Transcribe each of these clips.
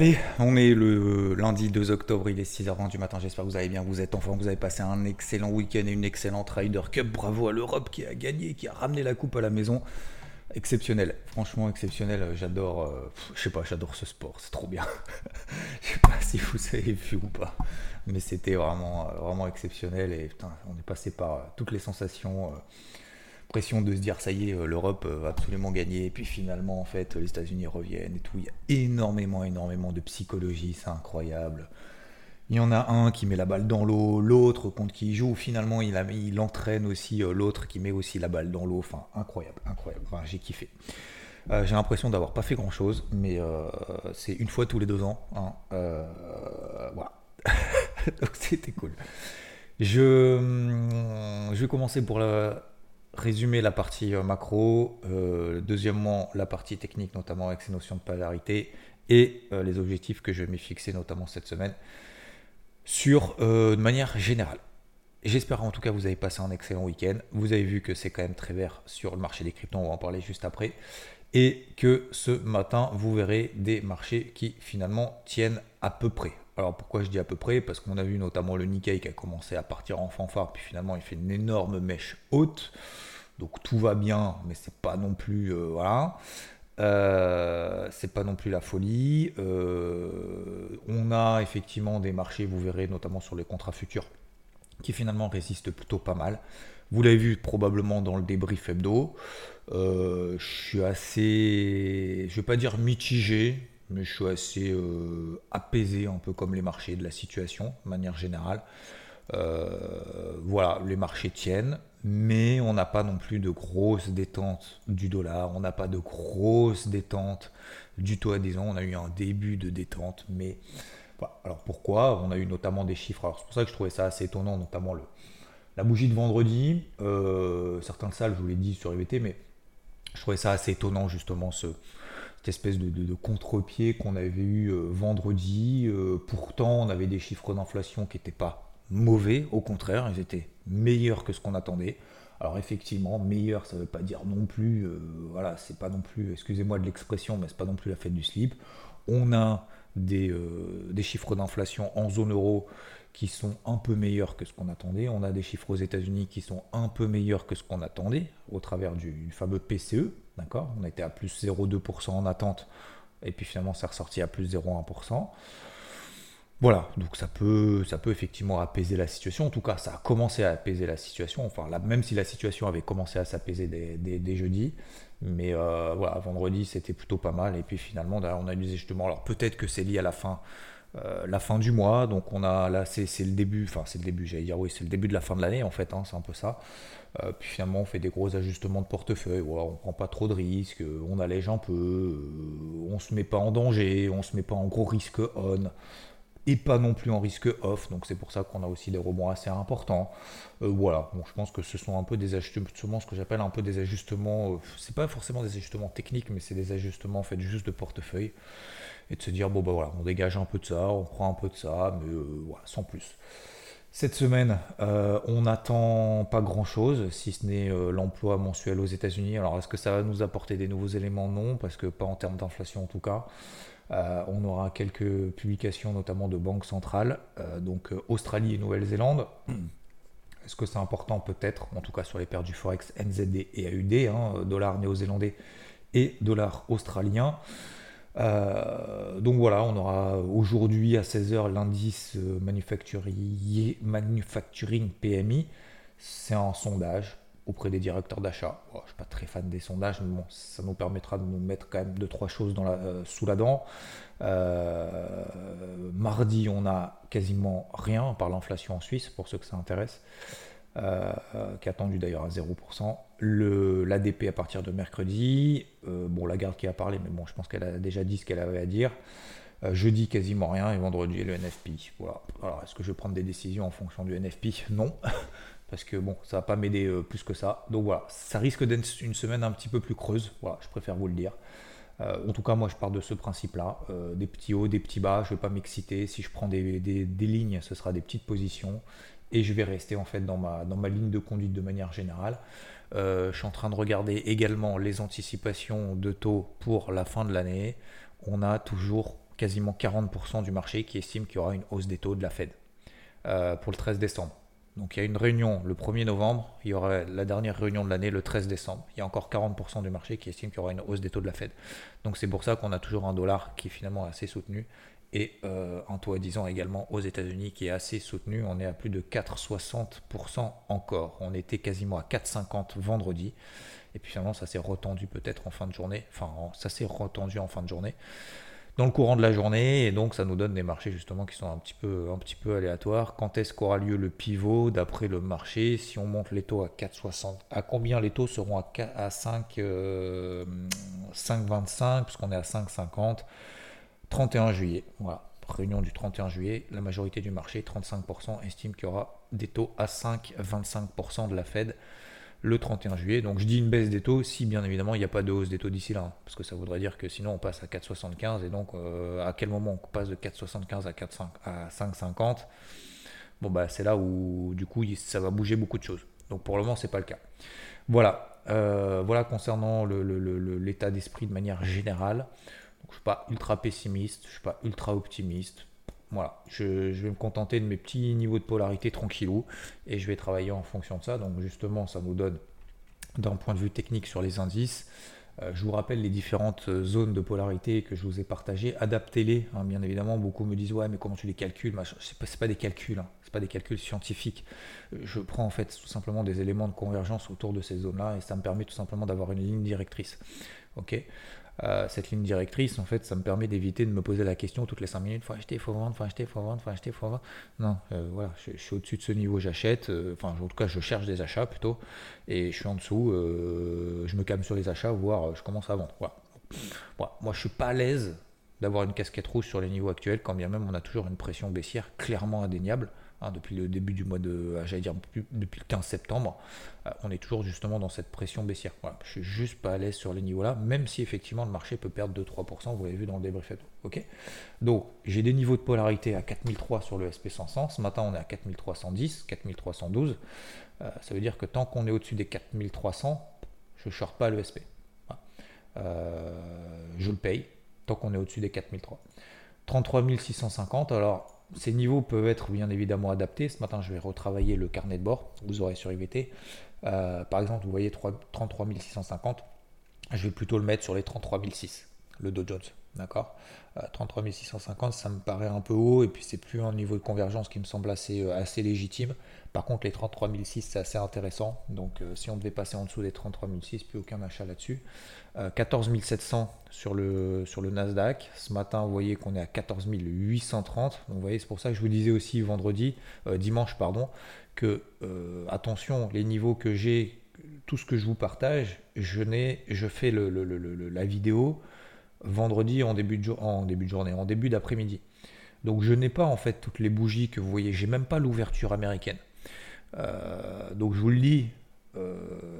Allez, on est le lundi 2 octobre, il est 6h20 du matin. J'espère que vous allez bien, vous êtes en forme, vous avez passé un excellent week-end et une excellente Ryder Cup. Bravo à l'Europe qui a gagné, qui a ramené la coupe à la maison. Exceptionnel, franchement exceptionnel. J'adore, euh, je sais pas, j'adore ce sport, c'est trop bien. je sais pas si vous avez vu ou pas, mais c'était vraiment, euh, vraiment exceptionnel. Et putain, on est passé par euh, toutes les sensations. Pression de se dire ça y est, euh, l'Europe euh, va absolument gagner. Et puis finalement, en fait, les États-Unis reviennent et tout. Il y a énormément, énormément de psychologie, c'est incroyable. Il y en a un qui met la balle dans l'eau, l'autre contre qui il joue. Finalement, il, a, il entraîne aussi euh, l'autre qui met aussi la balle dans l'eau. Enfin, incroyable, incroyable. Enfin, j'ai kiffé. J'ai l'impression d'avoir pas fait grand chose, mais c'est une fois tous les deux ans. hein. Voilà. Donc c'était cool. Je, hum, je vais commencer pour la- résumer la partie euh, macro. Euh, deuxièmement, la partie technique, notamment avec ces notions de polarité et euh, les objectifs que je m'y fixer, notamment cette semaine, sur de manière générale. J'espère en tout cas que vous avez passé un excellent week-end. Vous avez vu que c'est quand même très vert sur le marché des cryptos, on va en parler juste après. Et que ce matin, vous verrez des marchés qui finalement tiennent à peu près. Alors pourquoi je dis à peu près? Parce qu'on a vu notamment le Nikkei qui a commencé à partir en fanfare, puis finalement il fait une énorme mèche haute. Donc tout va bien, mais c'est pas non plus. euh, voilà. Euh, c'est pas non plus la folie. Euh, on a effectivement des marchés, vous verrez, notamment sur les contrats futurs, qui finalement résistent plutôt pas mal. Vous l'avez vu probablement dans le débrief hebdo. Je suis assez, je vais pas dire mitigé, mais je suis assez euh, apaisé, un peu comme les marchés de la situation, de manière générale. Euh, voilà, les marchés tiennent, mais on n'a pas non plus de grosses détentes du dollar, on n'a pas de grosses détentes du taux à 10 ans. On a eu un début de détente, mais alors pourquoi? On a eu notamment des chiffres. Alors c'est pour ça que je trouvais ça assez étonnant, notamment la bougie de vendredi. Euh, certains le savent, je vous l'ai dit sur IVT, mais je trouvais ça assez étonnant justement ce, cette espèce de, contre-pied qu'on avait eu euh, vendredi. Euh, pourtant, on avait des chiffres d'inflation qui n'étaient pas mauvais, au contraire, ils étaient meilleurs que ce qu'on attendait. Alors effectivement, meilleur, ça ne veut pas dire non plus, euh, voilà, c'est pas non plus, excusez-moi de l'expression, mais c'est pas non plus la fête du slip. On a des chiffres d'inflation en zone euro qui sont un peu meilleurs que ce qu'on attendait. On a des chiffres aux États-Unis qui sont un peu meilleurs que ce qu'on attendait au travers du, fameux PCE. D'accord? On était à plus 0,2% en attente et puis finalement c'est ressorti à plus 0,1%. Voilà, donc ça peut, ça effectivement apaiser la situation. En tout cas, ça a commencé à apaiser la situation. Enfin, là, même si la situation avait commencé à s'apaiser dès, jeudi. Mais euh, voilà, vendredi, c'était plutôt pas mal. Et puis finalement, on a eu des ajustements. Alors peut-être que c'est lié à la fin, euh, la fin du mois. Donc on a là, c'est le début. Enfin, c'est le début, j'allais dire, oui, c'est le début de la fin de l'année en fait. hein, c'est un peu ça. Euh, puis finalement, on fait des gros ajustements de portefeuille. On prend pas trop de risques. euh, On allège un peu. on se met pas en danger. On se met pas en gros risque on et pas non plus en risque off. Donc c'est pour ça qu'on a aussi des rebonds assez importants. Voilà, je pense que ce sont un peu des ajustements, ce que j'appelle un peu des ajustements. c'est pas forcément des ajustements techniques, mais c'est des ajustements en fait juste de portefeuille et de se dire bon bah voilà, on dégage un peu de ça, on prend un peu de ça, mais euh, voilà, sans plus. Cette semaine, euh, on n'attend pas grand-chose, si ce n'est euh, l'emploi mensuel aux États-Unis. Alors, est-ce que ça va nous apporter des nouveaux éléments? Non, parce que pas en termes d'inflation en tout cas. On aura quelques publications, notamment de banques centrales, donc Australie et Nouvelle-Zélande. Est-ce que c'est important? Peut-être, en tout cas sur les paires du Forex NZD et AUD, hein, dollar néo-zélandais et dollar australien. Euh, donc voilà, on aura aujourd'hui à 16h l'indice euh, manufacturier- manufacturing PMI. C'est un sondage auprès des directeurs d'achat. Je ne suis pas très fan des sondages, mais bon, ça nous permettra de nous mettre quand même deux trois choses euh, sous la dent. Mardi, on a quasiment rien par l'inflation en Suisse, pour ceux que ça intéresse, qui est attendu d'ailleurs à 0%. l'ADP à partir de mercredi. bon, la garde qui a parlé, mais bon, je pense qu'elle a déjà dit ce qu'elle avait à dire. jeudi, quasiment rien, et vendredi, le NFP. Voilà. Alors, est-ce que je vais prendre des décisions en fonction du NFP Non. Parce que bon, ça va pas m'aider plus que ça. Donc voilà, ça risque d'être une semaine un petit peu plus creuse. Voilà, je préfère vous le dire. Euh, en tout cas, moi, je pars de ce principe-là. Euh, des petits hauts, des petits bas. Je ne vais pas m'exciter. Si je prends des, lignes, ce sera des petites positions. Et je vais rester en fait dans ma, ligne de conduite de manière générale. Euh, je suis en train de regarder également les anticipations de taux pour la fin de l'année. On a toujours quasiment 40% du marché qui estime qu'il y aura une hausse des taux de la Fed pour le 13 décembre. Donc il y a une réunion le 1er novembre, il y aura la dernière réunion de l'année le 13 décembre. Il y a encore 40% du marché qui estime qu'il y aura une hausse des taux de la Fed. Donc c'est pour ça qu'on a toujours un dollar qui est finalement assez soutenu et euh, un taux à 10 ans également aux États-Unis qui est assez soutenu. On est à plus de 4,60% encore. On était quasiment à 4,50 vendredi. Et puis finalement ça s'est retendu peut-être en fin de journée. Enfin ça s'est retendu en fin de journée dans le courant de la journée et donc ça nous donne des marchés justement qui sont un petit peu, un petit peu aléatoires. Quand est-ce qu'aura lieu le pivot d'après le marché? Si on monte les taux à 4,60, à combien les taux seront à, à 5, 5,25 euh, puisqu'on est à 5,50 31 juillet, voilà. Réunion du 31 juillet, la majorité du marché, 35%, estime qu'il y aura des taux à 5,25% de la Fed le 31 juillet. Donc je dis une baisse des taux si bien évidemment il n'y a pas de hausse des taux d'ici là. Parce que ça voudrait dire que sinon on passe à 4,75 et donc euh, à quel moment on passe de 4,75 à 4,5 à 5,50 Bon bah c'est là où du coup ça va bouger beaucoup de choses. Donc pour le moment c'est pas le cas. Voilà, euh, voilà concernant l'état d'esprit de manière générale. Je suis pas ultra pessimiste, je suis pas ultra optimiste. Voilà, je, vais me contenter de mes petits niveaux de polarité tranquillou et je vais travailler en fonction de ça. Donc justement, ça nous donne d'un point de vue technique sur les indices. Euh, je vous rappelle les différentes zones de polarité que je vous ai partagées. Adaptez-les, hein, bien évidemment. Beaucoup me disent ouais, mais comment tu les calcules Ce pas, pas des calculs, hein. c'est pas des calculs scientifiques. Je prends en fait tout simplement des éléments de convergence autour de ces zones-là et ça me permet tout simplement d'avoir une ligne directrice. Ok? Euh, cette ligne directrice, en fait, ça me permet d'éviter de me poser la question toutes les 5 minutes, faut acheter, faut vendre, faut acheter, faut vendre, faut acheter, faut vendre. Non, euh, voilà, je, suis au-dessus de ce niveau, j'achète, euh, enfin, en tout cas, je cherche des achats plutôt, et je suis en dessous, je me calme sur les achats, voire je commence à vendre. Moi, je suis pas à l'aise d'avoir une casquette rouge sur les niveaux actuels, quand bien même on a toujours une pression baissière clairement indéniable. Hein, depuis le début du mois de, ah, j'allais dire depuis le 15 septembre, euh, on est toujours justement dans cette pression baissière. Voilà, je suis juste pas à l'aise sur les niveaux-là, même si effectivement le marché peut perdre 2-3%, vous l'avez vu dans le débrief. Ok Donc j'ai des niveaux de polarité à 4003 sur le SP500, ce matin on est à 4310, 4312, euh, ça veut dire que tant qu'on est au-dessus des 4300, je ne short pas le SP. Euh, je le paye tant qu'on est au-dessus des 4003. 33 650, alors ces niveaux peuvent être bien évidemment adaptés. Ce matin, je vais retravailler le carnet de bord. Vous aurez sur IVT. Euh, par exemple, vous voyez 33 650. Je vais plutôt le mettre sur les 33 600, le Dow Jones. D'accord? 33 euh, 650, ça me paraît un peu haut et puis c'est plus un niveau de convergence qui me semble assez, euh, assez légitime. Par contre, les 33 600, c'est assez intéressant. Donc, si on devait passer en dessous des 33 600, plus aucun achat là-dessus. 14 700 sur le, sur le Nasdaq. Ce matin, vous voyez qu'on est à 14 830. Donc, vous voyez, c'est pour ça que je vous disais aussi vendredi, euh, dimanche, pardon, que euh, attention, les niveaux que j'ai, tout ce que je vous partage, je, je fais le, la vidéo vendredi en début, de, en début de journée, en début d'après-midi. Donc je n'ai pas en fait toutes les bougies que vous voyez, j'ai même pas l'ouverture américaine. Euh, donc je vous le dis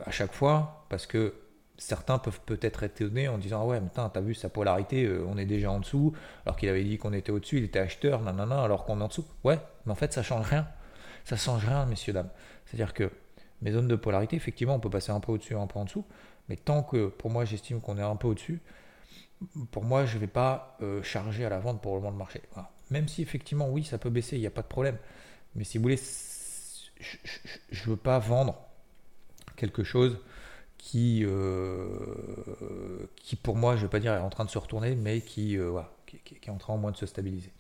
à chaque fois parce que certains peuvent peut-être être étonnés en disant ah ouais mais t'as vu sa polarité euh, on est déjà en dessous alors qu'il avait dit qu'on était au-dessus il était acheteur nanana alors qu'on est en dessous. Ouais mais en fait ça change rien. Ça change rien messieurs dames. C'est à dire que mes zones de polarité effectivement on peut passer un peu au-dessus un peu en dessous mais tant que pour moi j'estime qu'on est un peu au-dessus pour moi je vais pas euh, charger à la vente pour le moment le marché. Même si effectivement oui ça peut baisser il n'y a pas de problème. Mais si vous voulez je ne veux pas vendre quelque chose qui, euh, qui pour moi, je ne vais pas dire est en train de se retourner, mais qui, euh, qui, est en train au moins de se stabiliser.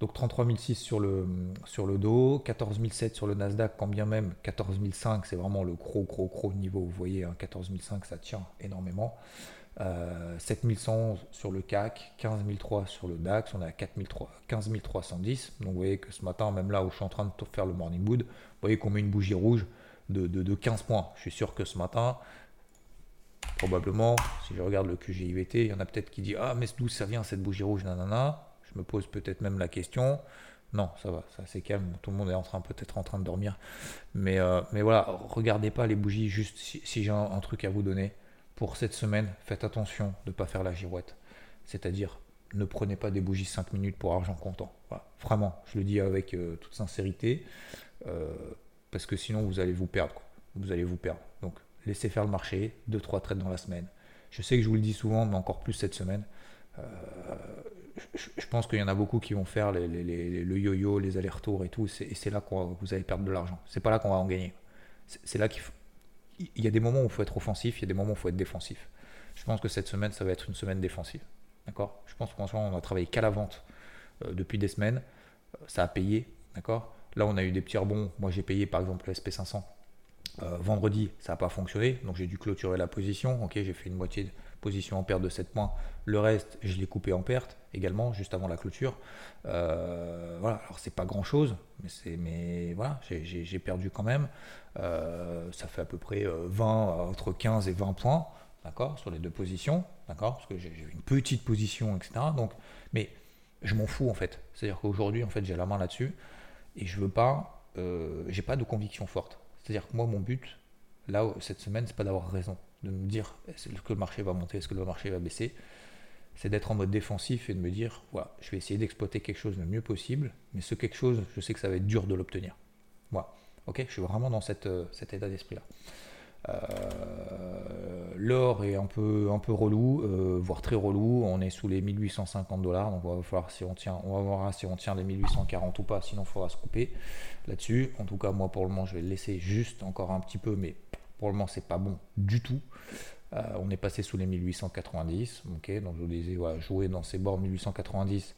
Donc 33 006 sur le, sur le dos, 14 007 sur le Nasdaq, quand bien même 14 005, c'est vraiment le gros, gros, gros niveau. Vous voyez, hein, 14 005, ça tient énormément. Euh, 7111 sur le CAC, 15 003 sur le DAX, on est à 15 310. Donc vous voyez que ce matin, même là où je suis en train de faire le morning wood, vous voyez qu'on met une bougie rouge de, de, 15 points. Je suis sûr que ce matin, probablement, si je regarde le QGIVT, il y en a peut-être qui disent Ah, mais d'où ça vient cette bougie rouge Nanana? Je me pose peut-être même la question. Non, ça va, ça c'est calme. Tout le monde est peut-être en train de dormir. Mais, euh, mais voilà, regardez pas les bougies. Juste si, j'ai un, truc à vous donner pour cette semaine, faites attention de ne pas faire la girouette. C'est-à-dire, ne prenez pas des bougies 5 minutes pour argent comptant. Vraiment, je le dis avec euh, toute sincérité. Euh, parce que sinon, vous allez vous perdre. Vous allez vous perdre. Donc, laissez faire le marché, 2-3 trades dans la semaine. Je sais que je vous le dis souvent, mais encore plus cette semaine je pense qu'il y en a beaucoup qui vont faire le yo-yo, les allers-retours et tout, et c'est là que vous allez perdre de l'argent. C'est pas là qu'on va en gagner. C'est là qu'il il y a des moments où il faut être offensif, il y a des moments où il faut être défensif. Je pense que cette semaine, ça va être une semaine défensive. D'accord? Je pense qu'on a travaillé qu'à la vente euh, depuis des semaines. Euh, ça a payé. D'accord? Là, on a eu des petits rebonds. Moi, j'ai payé par exemple le SP500. Euh, vendredi, ça n'a pas fonctionné. Donc, j'ai dû clôturer la position. Ok, j'ai fait une moitié position en perte de 7 points. Le reste, je l'ai coupé en perte également, juste avant la clôture. Euh, voilà, alors c'est pas grand chose, mais, c'est, mais voilà, j'ai, perdu quand même. Euh, ça fait à peu près 20, euh, entre 15 et 20 points, d'accord, sur les deux positions, d'accord, parce que j'ai, une petite position, etc. Donc, mais je m'en fous en fait. C'est-à-dire qu'aujourd'hui, en fait, j'ai la main là-dessus et je veux pas, j'ai pas de conviction forte. C'est-à-dire que moi, mon but, là, cette semaine, c'est pas d'avoir raison de me dire est-ce que le marché va monter, est-ce que le marché va baisser. C'est d'être en mode défensif et de me dire voilà, je vais essayer d'exploiter quelque chose le mieux possible, mais ce quelque chose, je sais que ça va être dur de l'obtenir. Voilà. Ok, je suis vraiment dans euh, cet état d'esprit-là. Euh, l'or est un peu, un peu relou, euh, voire très relou. On est sous les 1850 dollars, donc on va voir si on tient, on va voir si on tient les 1840 ou pas. Sinon, il faudra se couper là-dessus. En tout cas, moi pour le moment, je vais le laisser juste encore un petit peu, mais pour le moment, c'est pas bon du tout. Euh, on est passé sous les 1890. ok donc je vous disais, jouer dans ces bords 1890.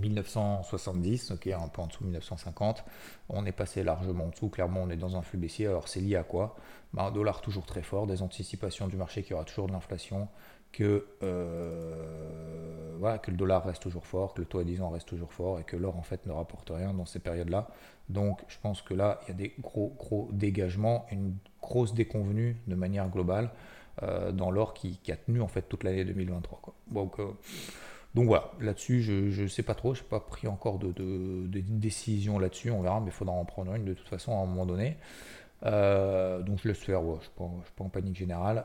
1970, ok, un peu en dessous 1950, on est passé largement en dessous, clairement on est dans un flux baissier, alors c'est lié à quoi? Bah, Un dollar toujours très fort, des anticipations du marché qui aura toujours de l'inflation, que, euh, voilà, que le dollar reste toujours fort, que le taux à 10 ans reste toujours fort et que l'or en fait ne rapporte rien dans ces périodes-là. Donc je pense que là, il y a des gros, gros dégagements, une grosse déconvenue de manière globale euh, dans l'or qui, a tenu en fait toute l'année 2023. Donc, euh, donc voilà, là-dessus, je ne sais pas trop, je n'ai pas pris encore de, décision là-dessus, on verra, mais il faudra en prendre une de toute façon à un moment donné. Euh, donc je laisse faire, je ne suis, pas en panique générale.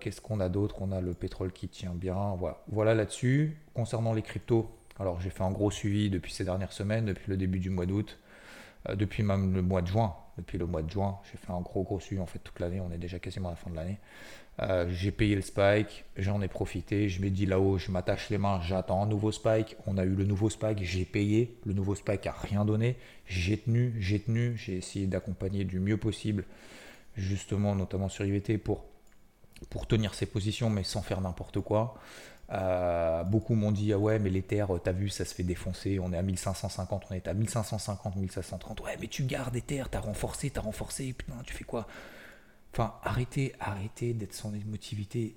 Qu'est-ce qu'on a d'autre? On a le pétrole qui tient bien. Voilà, voilà là-dessus. Concernant les cryptos, alors j'ai fait un gros suivi depuis ces dernières semaines, depuis le début du mois d'août. Euh, depuis même le mois de juin. Depuis le mois de juin, j'ai fait un gros gros suivi en fait toute l'année. On est déjà quasiment à la fin de l'année. Euh, j'ai payé le spike, j'en ai profité. Je me dis là-haut, je m'attache les mains, j'attends un nouveau spike. On a eu le nouveau spike, j'ai payé. Le nouveau spike a rien donné. J'ai tenu, j'ai tenu. J'ai essayé d'accompagner du mieux possible, justement, notamment sur IVT pour tenir ses positions, mais sans faire n'importe quoi. Euh, beaucoup m'ont dit ah ouais mais l'Ether t'as vu ça se fait défoncer on est à 1550 on est à 1550 1530 ouais mais tu gardes Ether t'as renforcé t'as renforcé putain tu fais quoi? Enfin arrêtez arrêtez d'être sans émotivité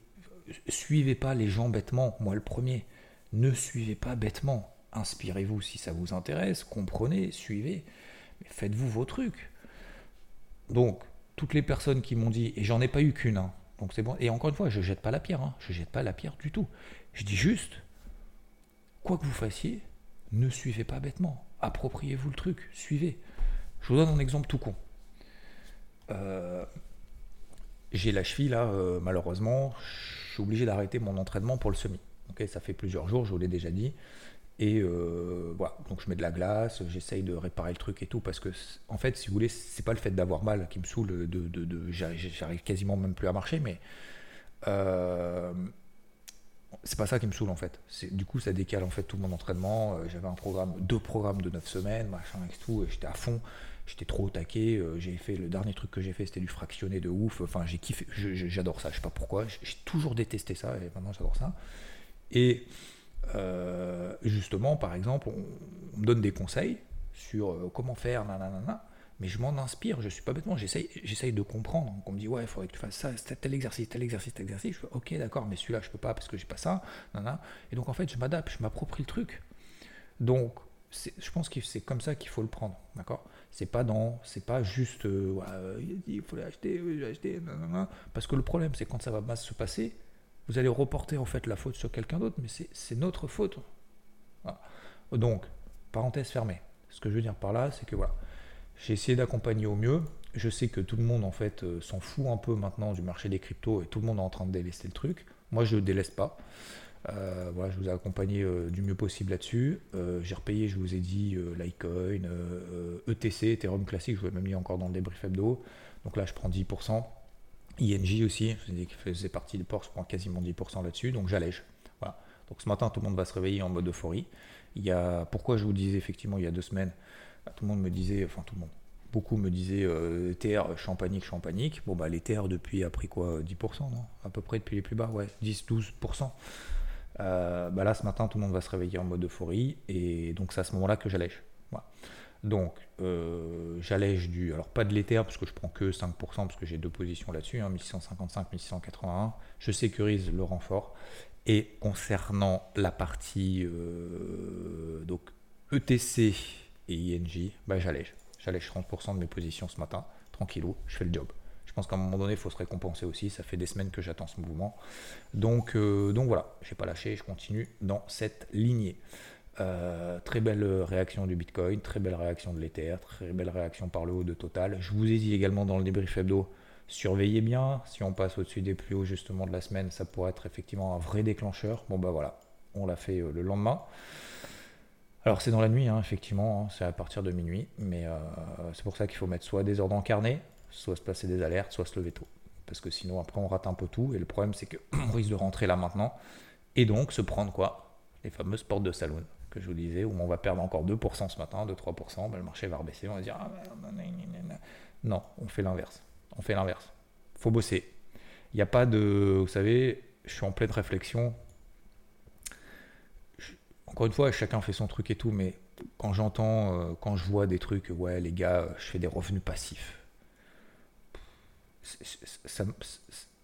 suivez pas les gens bêtement moi le premier ne suivez pas bêtement inspirez-vous si ça vous intéresse comprenez suivez mais faites-vous vos trucs donc toutes les personnes qui m'ont dit et j'en ai pas eu qu'une hein, donc c'est bon. Et encore une fois, je jette pas la pierre. Hein. Je jette pas la pierre du tout. Je dis juste, quoi que vous fassiez, ne suivez pas bêtement. Appropriez-vous le truc, suivez. Je vous donne un exemple tout con. Euh, j'ai la cheville là, euh, malheureusement, je suis obligé d'arrêter mon entraînement pour le semi. Ça fait plusieurs jours, je vous l'ai déjà dit. Et euh, voilà, donc je mets de la glace, j'essaye de réparer le truc et tout, parce que en fait, si vous voulez, c'est pas le fait d'avoir mal qui me saoule, de, de, j'arrive quasiment même plus à marcher, mais c'est pas ça qui me saoule en fait. Du coup, ça décale en fait tout mon entraînement. Euh, j'avais un programme, deux programmes de 9 semaines, machin et tout. J'étais à fond, j'étais trop au taquet. Euh, j'ai fait le dernier truc que j'ai fait, c'était du fractionné de ouf. Enfin, j'ai kiffé, j'adore ça. Je sais pas pourquoi. J'ai toujours détesté ça et maintenant j'adore ça. Et euh, justement, par exemple, on, me donne des conseils sur comment faire, nanana mais je m'en inspire, je suis pas bêtement, j'essaye, de comprendre. on me dit, ouais, il faudrait que tu fasses ça, tel exercice, tel exercice, tel exercice. Je fais, ok, d'accord, mais celui-là, je peux pas parce que j'ai pas ça. Et donc, en fait, je m'adapte, je m'approprie le truc. Donc, je pense que c'est comme ça qu'il faut le prendre, d'accord? C'est pas c'est pas juste, euh, il faut l'acheter, j'ai acheté, parce que le problème, c'est quand ça va mal se passer, vous allez reporter en fait la faute sur quelqu'un d'autre, mais c'est notre faute. Donc, parenthèse fermée. Ce que je veux dire par là, c'est que voilà, j'ai essayé d'accompagner au mieux. Je sais que tout le monde en fait euh, s'en fout un peu maintenant du marché des cryptos et tout le monde est en train de délaisser le truc. Moi, je ne délaisse pas. Euh, voilà, je vous ai accompagné euh, du mieux possible là-dessus. j'ai repayé, je vous ai dit, Litecoin, ETC, e Ethereum classique, je vous ai même mis encore dans le débrief hebdo. Donc là, je prends 10%. INJ aussi, je faisait partie des ports, je prends quasiment 10% là-dessus, donc j'allège. Voilà. Donc ce matin, tout le monde va se réveiller en mode euphorie. Il y a, pourquoi je vous disais effectivement il y a deux semaines, bah, tout le monde me disait, enfin tout le monde, beaucoup me disaient euh, TR champagnique, champagnique. Bon, bah, les TR depuis a pris quoi 10%, non? À peu près depuis les plus bas, ouais, 10-12%. Euh, bah là, ce matin, tout le monde va se réveiller en mode euphorie. Et donc, c'est à ce moment-là que j'allège. Donc, euh, j'allège du. Alors, pas de l'Ether, parce que je prends que 5%, parce que j'ai deux positions là-dessus, hein, 1655, 1681. Je sécurise le renfort. Et concernant la partie euh, donc ETC et INJ, bah, j'allège. J'allège 30% de mes positions ce matin, tranquillou, je fais le job. Je pense qu'à un moment donné, il faut se récompenser aussi. Ça fait des semaines que j'attends ce mouvement. Donc, euh, donc voilà, je n'ai pas lâché, je continue dans cette lignée. Euh, très belle réaction du Bitcoin, très belle réaction de l'Ether, très belle réaction par le haut de Total. Je vous ai dit également dans le débrief hebdo, surveillez bien. Si on passe au-dessus des plus hauts justement de la semaine, ça pourrait être effectivement un vrai déclencheur. Bon bah voilà, on l'a fait euh, le lendemain. Alors c'est dans la nuit, hein, effectivement, hein, c'est à partir de minuit, mais c'est pour ça qu'il faut mettre soit des ordres en carnet, soit se placer des alertes, soit se lever tôt. Parce que sinon après on rate un peu tout, et le problème c'est qu'on risque de rentrer là maintenant, et donc se prendre quoi? Les fameuses portes de saloon que je vous disais, où on va perdre encore 2% ce matin, 2-3%, ben, le marché va rebaisser, on va dire ah, non, on fait l'inverse. On fait l'inverse. faut bosser. Il n'y a pas de. Vous savez, je suis en pleine réflexion encore une fois, chacun fait son truc et tout, mais quand j'entends, euh, quand je vois des trucs, ouais, les gars, je fais des revenus passifs,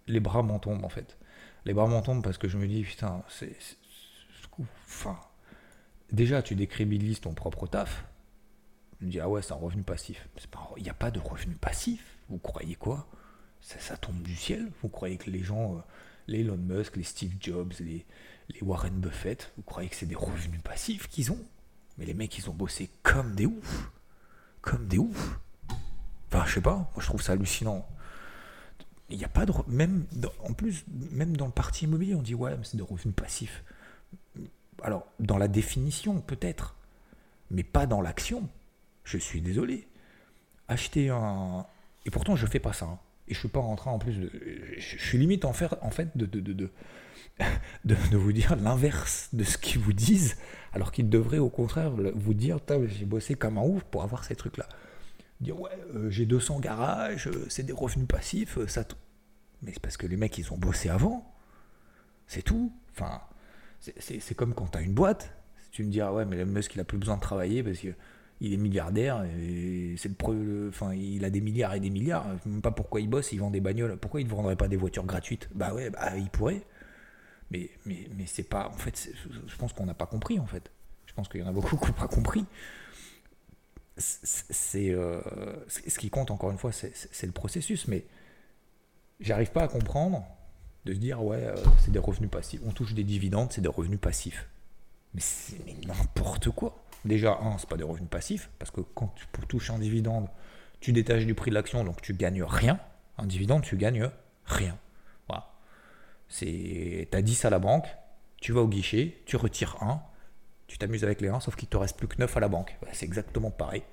les bras m'en tombent en fait. Les bras m'en tombent parce que je me dis, putain, c'est. Enfin. Déjà, tu décrédibilises ton propre taf. Je me dis, ah ouais, c'est un revenu passif. Il n'y a pas de revenu passif. Vous croyez quoi? Ça, ça, tombe du ciel Vous croyez que les gens, euh, les Elon Musk, les Steve Jobs, les, les Warren Buffett, vous croyez que c'est des revenus passifs qu'ils ont? Mais les mecs, ils ont bossé comme des oufs. Comme des oufs. Enfin, je sais pas, moi je trouve ça hallucinant. Il n'y a pas de. Même en plus, même dans le parti immobilier, on dit ouais, mais c'est des revenus passifs. Alors, dans la définition, peut-être, mais pas dans l'action. Je suis désolé. Acheter un. Et pourtant, je fais pas ça. Hein. Et je suis pas en train en plus de. Je suis limite en, faire, en fait de, de, de, de, vous dire l'inverse de ce qu'ils vous disent, alors qu'ils devraient au contraire vous dire j'ai bossé comme un ouf pour avoir ces trucs-là. Dire ouais, euh, j'ai 200 garages, euh, c'est des revenus passifs, euh, ça. Mais c'est parce que les mecs ils ont bossé avant. C'est tout. Enfin, c'est comme quand tu as une boîte. tu me dis ah ouais, mais le Musk il a plus besoin de travailler parce que il est milliardaire et c'est le, enfin il a des milliards et des milliards même pas pourquoi il bosse il vend des bagnoles pourquoi il ne vendrait pas des voitures gratuites? Bah ouais bah il pourrait mais, mais, mais c'est pas. En fait, je pense qu'on n'a pas compris, en fait. Je pense qu'il y en a beaucoup qui n'ont pas compris. C'est euh, ce qui compte, encore une fois, c'est le processus. Mais j'arrive pas à comprendre de se dire, ouais, euh, c'est des revenus passifs. On touche des dividendes, c'est des revenus passifs. Mais c'est n'importe quoi. Déjà, un, c'est pas des revenus passifs, parce que quand tu touches un dividende, tu détaches du prix de l'action, donc tu gagnes rien. Un dividende, tu gagnes rien. C'est, t'as 10 à la banque, tu vas au guichet, tu retires 1, tu t'amuses avec les 1, sauf qu'il te reste plus que 9 à la banque. c'est exactement pareil.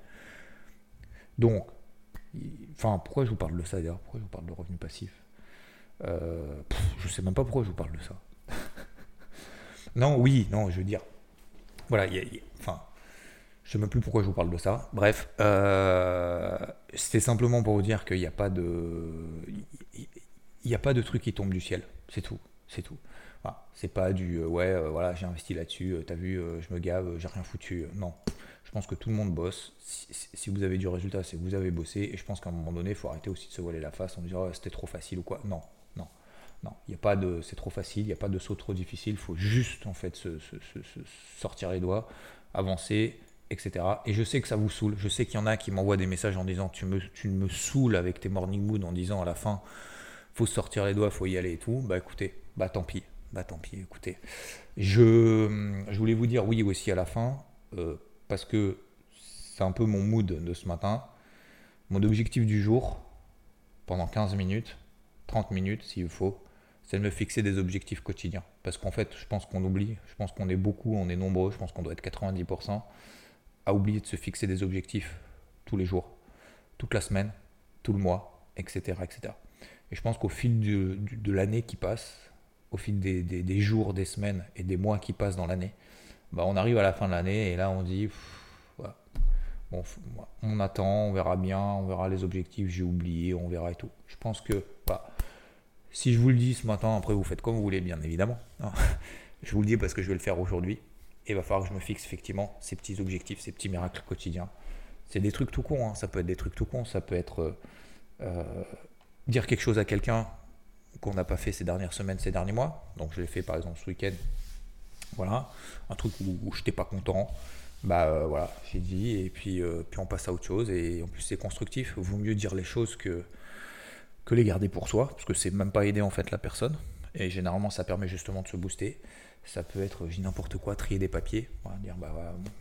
Donc, enfin, pourquoi je vous parle de ça d'ailleurs? Pourquoi je vous parle de revenu passif euh, Je sais même pas pourquoi je vous parle de ça. non, oui, non, je veux dire, voilà, enfin, je sais même plus pourquoi je vous parle de ça. Bref, euh, c'était simplement pour vous dire qu'il n'y a pas de, il n'y a pas de truc qui tombe du ciel. C'est tout. C'est tout. C'est pas du euh, ouais, euh, voilà, j'ai investi là-dessus, euh, t'as vu, je me gave, j'ai rien foutu. non. Je pense que tout le monde bosse. Si, vous avez du résultat, c'est que vous avez bossé. Et je pense qu'à un moment donné, il faut arrêter aussi de se voiler la face en disant oh, c'était trop facile ou quoi. Non, non, non. Il n'y a pas de c'est trop facile, il n'y a pas de saut trop difficile. Il faut juste en fait se, sortir les doigts, avancer etc. Et je sais que ça vous saoule. Je sais qu'il y en a qui m'envoient des messages en disant tu me, tu me saoules avec tes morning mood en disant à la fin faut sortir les doigts, faut y aller et tout. Bah écoutez, bah tant pis. Bah tant pis, écoutez. Je, je voulais vous dire oui aussi à la fin, euh, parce que c'est un peu mon mood de ce matin. Mon objectif du jour, pendant 15 minutes, 30 minutes s'il faut, c'est de me fixer des objectifs quotidiens. Parce qu'en fait, je pense qu'on oublie, je pense qu'on est beaucoup, on est nombreux, je pense qu'on doit être 90% à oublier de se fixer des objectifs tous les jours, toute la semaine, tout le mois, etc. etc. Et je pense qu'au fil de, l'année qui passe, au fil des, jours, des semaines et des mois qui passent dans l'année, bah on arrive à la fin de l'année et là on dit, bon, on attend, on verra bien, on verra les objectifs, j'ai oublié, on verra et tout. Je pense que, bah, si je vous le dis ce matin, après vous faites comme vous voulez, bien évidemment. je vous le dis parce que je vais le faire aujourd'hui. Et il va falloir que je me fixe effectivement ces petits objectifs, ces petits miracles quotidiens. C'est des trucs tout cons, hein. ça peut être des trucs tout cons, ça peut être euh, euh, dire quelque chose à quelqu'un qu'on n'a pas fait ces dernières semaines, ces derniers mois. Donc je l'ai fait par exemple ce week-end. Voilà, un truc où, je n'étais pas content. Bah euh, voilà, j'ai dit, et puis, puis on passe à autre chose. Et en plus c'est constructif, vaut mieux dire les choses que, que les garder pour soi, parce que c'est même pas aider en fait la personne. Et généralement, ça permet justement de se booster. Ça peut être, j'ai n'importe quoi, trier des papiers. dire, bah,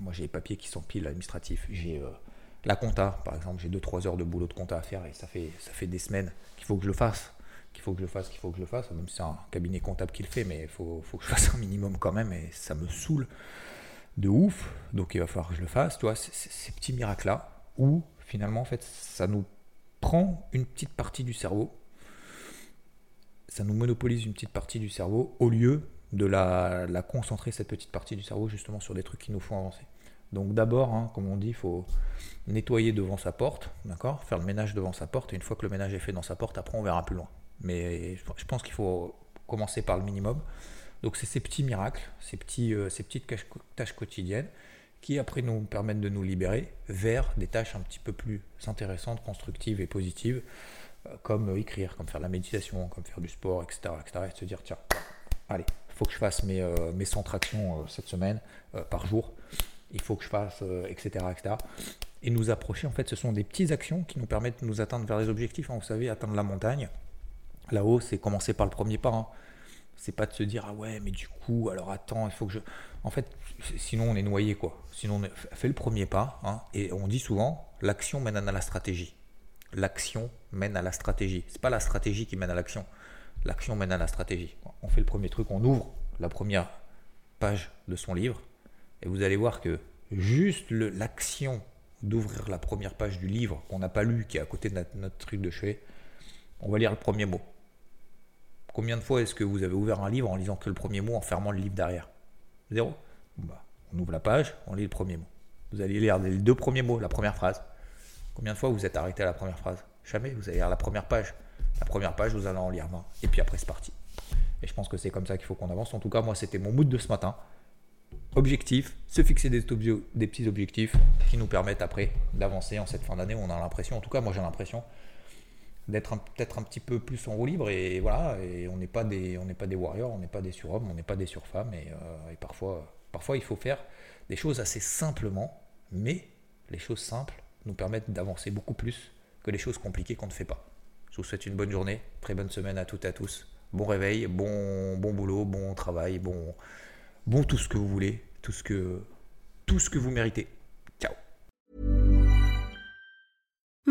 moi j'ai des papiers qui sont pile administratifs. J'ai euh, la compta, par exemple, j'ai 2-3 heures de boulot de compta à faire et ça fait, ça fait des semaines qu'il faut que je le fasse. Qu'il faut que je fasse, qu'il faut que je le fasse. Même si c'est un cabinet comptable qui le fait, mais il faut, faut, que je fasse un minimum quand même et ça me saoule de ouf. Donc il va falloir que je le fasse. Tu vois, ces petits miracles-là où finalement, en fait, ça nous prend une petite partie du cerveau, ça nous monopolise une petite partie du cerveau au lieu de la, concentrer, cette petite partie du cerveau, justement sur des trucs qui nous font avancer. Donc d'abord, hein, comme on dit, il faut nettoyer devant sa porte, d'accord Faire le ménage devant sa porte, et une fois que le ménage est fait dans sa porte, après on verra plus loin. Mais je pense qu'il faut commencer par le minimum. Donc c'est ces petits miracles, ces, petits, euh, ces petites tâches quotidiennes qui après nous permettent de nous libérer vers des tâches un petit peu plus intéressantes, constructives et positives, euh, comme euh, écrire, comme faire de la méditation, comme faire du sport, etc. etc. et se dire, tiens, allez, il faut que je fasse mes, euh, mes 100 tractions cette semaine, par jour, il faut que je fasse, etc., etc. Et nous approcher, en fait, ce sont des petites actions qui nous permettent de nous atteindre vers les objectifs. Hein. vous savez, atteindre la montagne, là-haut, c'est commencer par le premier pas. Hein. C'est pas de se dire, ah ouais, mais du coup, alors attends, il faut que je. En fait, sinon on est noyé, quoi. Sinon, on fait le premier pas. Hein, et on dit souvent, l'action mène à la stratégie. L'action mène à la stratégie. C'est pas la stratégie qui mène à l'action. L'action mène à la stratégie. On fait le premier truc, on ouvre la première page de son livre. Et vous allez voir que juste l'action d'ouvrir la première page du livre qu'on n'a pas lu, qui est à côté de notre, notre truc de chevet, on va lire le premier mot. Combien de fois est-ce que vous avez ouvert un livre en lisant que le premier mot, en fermant le livre derrière Zéro bah, On ouvre la page, on lit le premier mot. Vous allez lire les deux premiers mots, la première phrase. Combien de fois vous êtes arrêté à la première phrase Jamais, vous allez lire la première page. La première page, vous allez en lire 20. Et puis après, c'est parti. Et je pense que c'est comme ça qu'il faut qu'on avance. En tout cas, moi, c'était mon mood de ce matin. Objectif, se fixer des, des petits objectifs qui nous permettent après d'avancer en cette fin d'année où on a l'impression, en tout cas, moi j'ai l'impression, d'être peut-être un petit peu plus en roue libre et voilà et on n'est pas des on n'est pas des warriors on n'est pas des surhommes on n'est pas des surfemmes et, euh, et, parfois parfois il faut faire des choses assez simplement mais les choses simples nous permettent d'avancer beaucoup plus que les choses compliquées qu'on ne fait pas. Je vous souhaite une bonne journée très bonne semaine à toutes et à tous. Bon réveil bon bon boulot bon travail bon bon tout ce que vous voulez tout ce que tout ce que vous méritez